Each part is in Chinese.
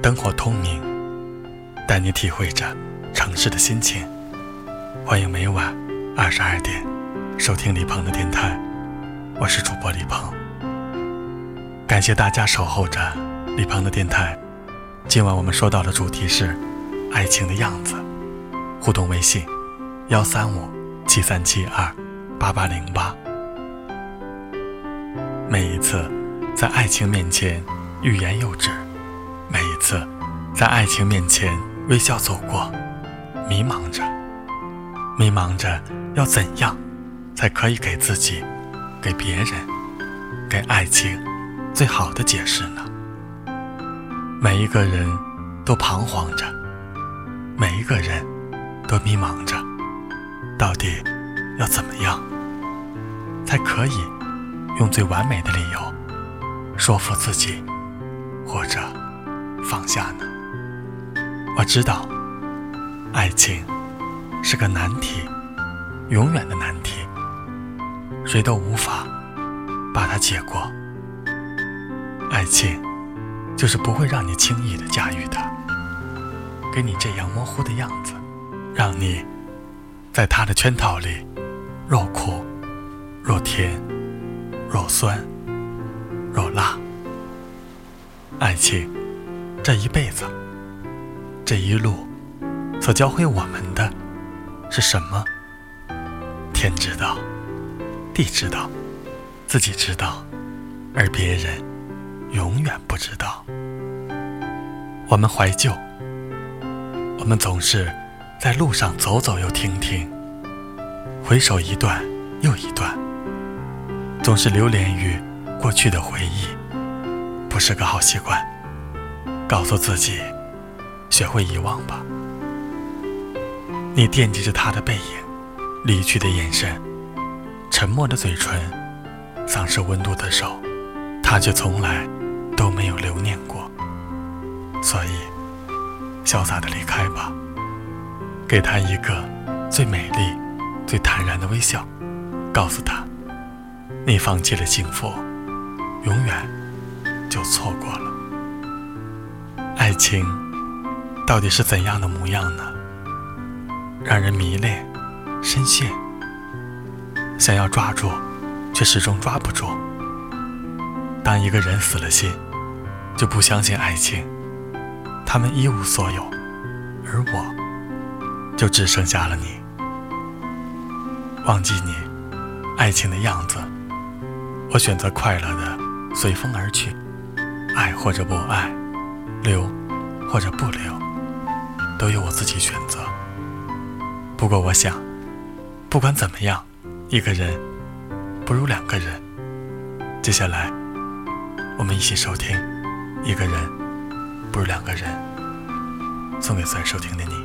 灯火通明，带你体会着城市的心情。欢迎每晚二十二点收听李鹏的电台，我是主播李鹏。感谢大家守候着李鹏的电台。今晚我们说到的主题是爱情的样子。互动微信：幺三五七三七二八八零八。每一次在爱情面前欲言又止，每一次在爱情面前微笑走过，迷茫着，迷茫着要怎样才可以给自己、给别人、给爱情最好的解释呢？每一个人都彷徨着，每一个人都迷茫着，到底要怎么样才可以？用最完美的理由说服自己，或者放下呢？我知道，爱情是个难题，永远的难题，谁都无法把它解过。爱情就是不会让你轻易的驾驭的，给你这样模糊的样子，让你在他的圈套里若苦若甜。若酸，若辣，爱情这一辈子，这一路所教会我们的是什么？天知道，地知道，自己知道，而别人永远不知道。我们怀旧，我们总是在路上走走又停停，回首一段又一段。总是流连于过去的回忆，不是个好习惯。告诉自己，学会遗忘吧。你惦记着他的背影，离去的眼神，沉默的嘴唇，丧失温度的手，他却从来都没有留念过。所以，潇洒的离开吧，给他一个最美丽、最坦然的微笑，告诉他。你放弃了幸福，永远就错过了。爱情到底是怎样的模样呢？让人迷恋、深陷，想要抓住，却始终抓不住。当一个人死了心，就不相信爱情，他们一无所有，而我，就只剩下了你。忘记你，爱情的样子。我选择快乐的随风而去，爱或者不爱，留或者不留，都由我自己选择。不过我想，不管怎么样，一个人不如两个人。接下来，我们一起收听《一个人不如两个人》，送给在收听的你。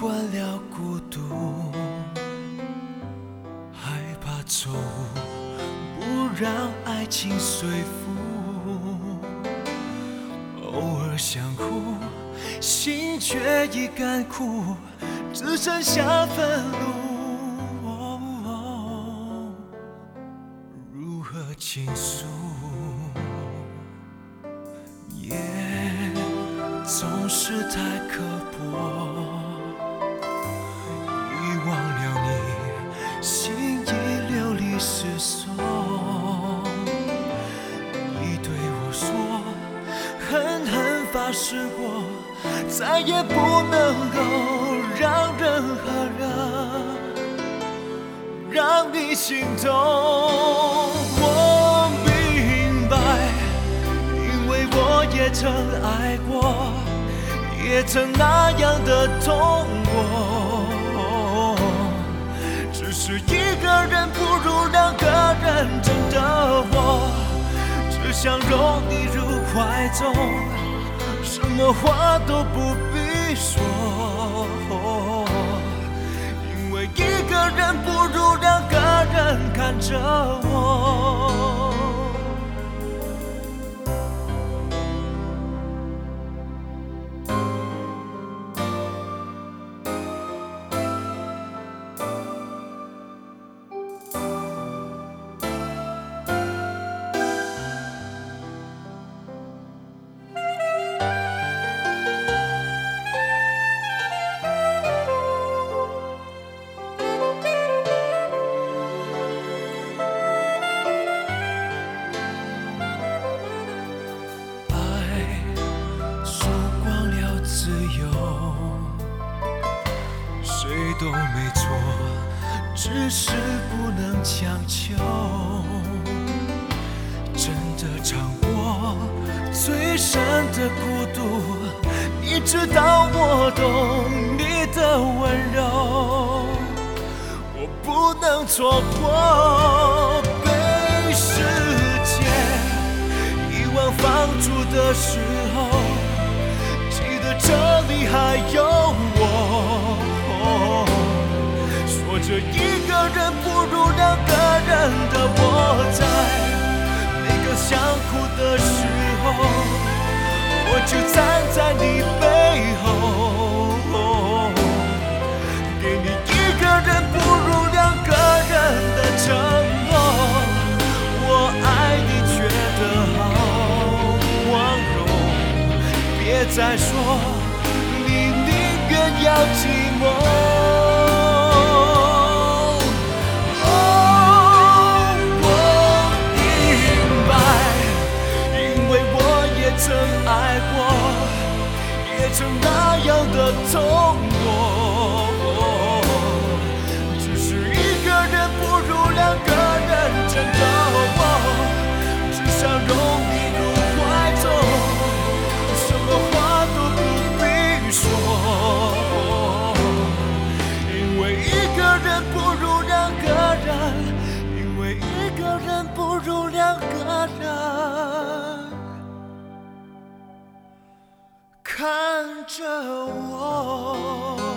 惯了孤独，害怕走，不让爱情随风，偶尔想哭，心却已干枯，只剩下愤怒。如何倾诉？夜总是太刻薄。心已流离失所，你对我说，狠狠发誓过，再也不能够让任何人让你心痛。我明白，因为我也曾爱过，也曾那样的痛想拥你入怀中，什么话都不必说，因为一个人不如两个人看着我。强求。真的尝过最深的孤独，你知道我懂你的温柔，我不能错过被世界。遗忘放逐的时候，记得这里还有我。说着一个人不两个人的我，在每个想哭的时候，我就站在你背后，给你一个人不如两个人的承诺。我爱你，觉得好光荣。别再说你宁愿要寂寞。曾爱过，也曾那样的痛过。只是一个人不如两个人，真的我只想看着我。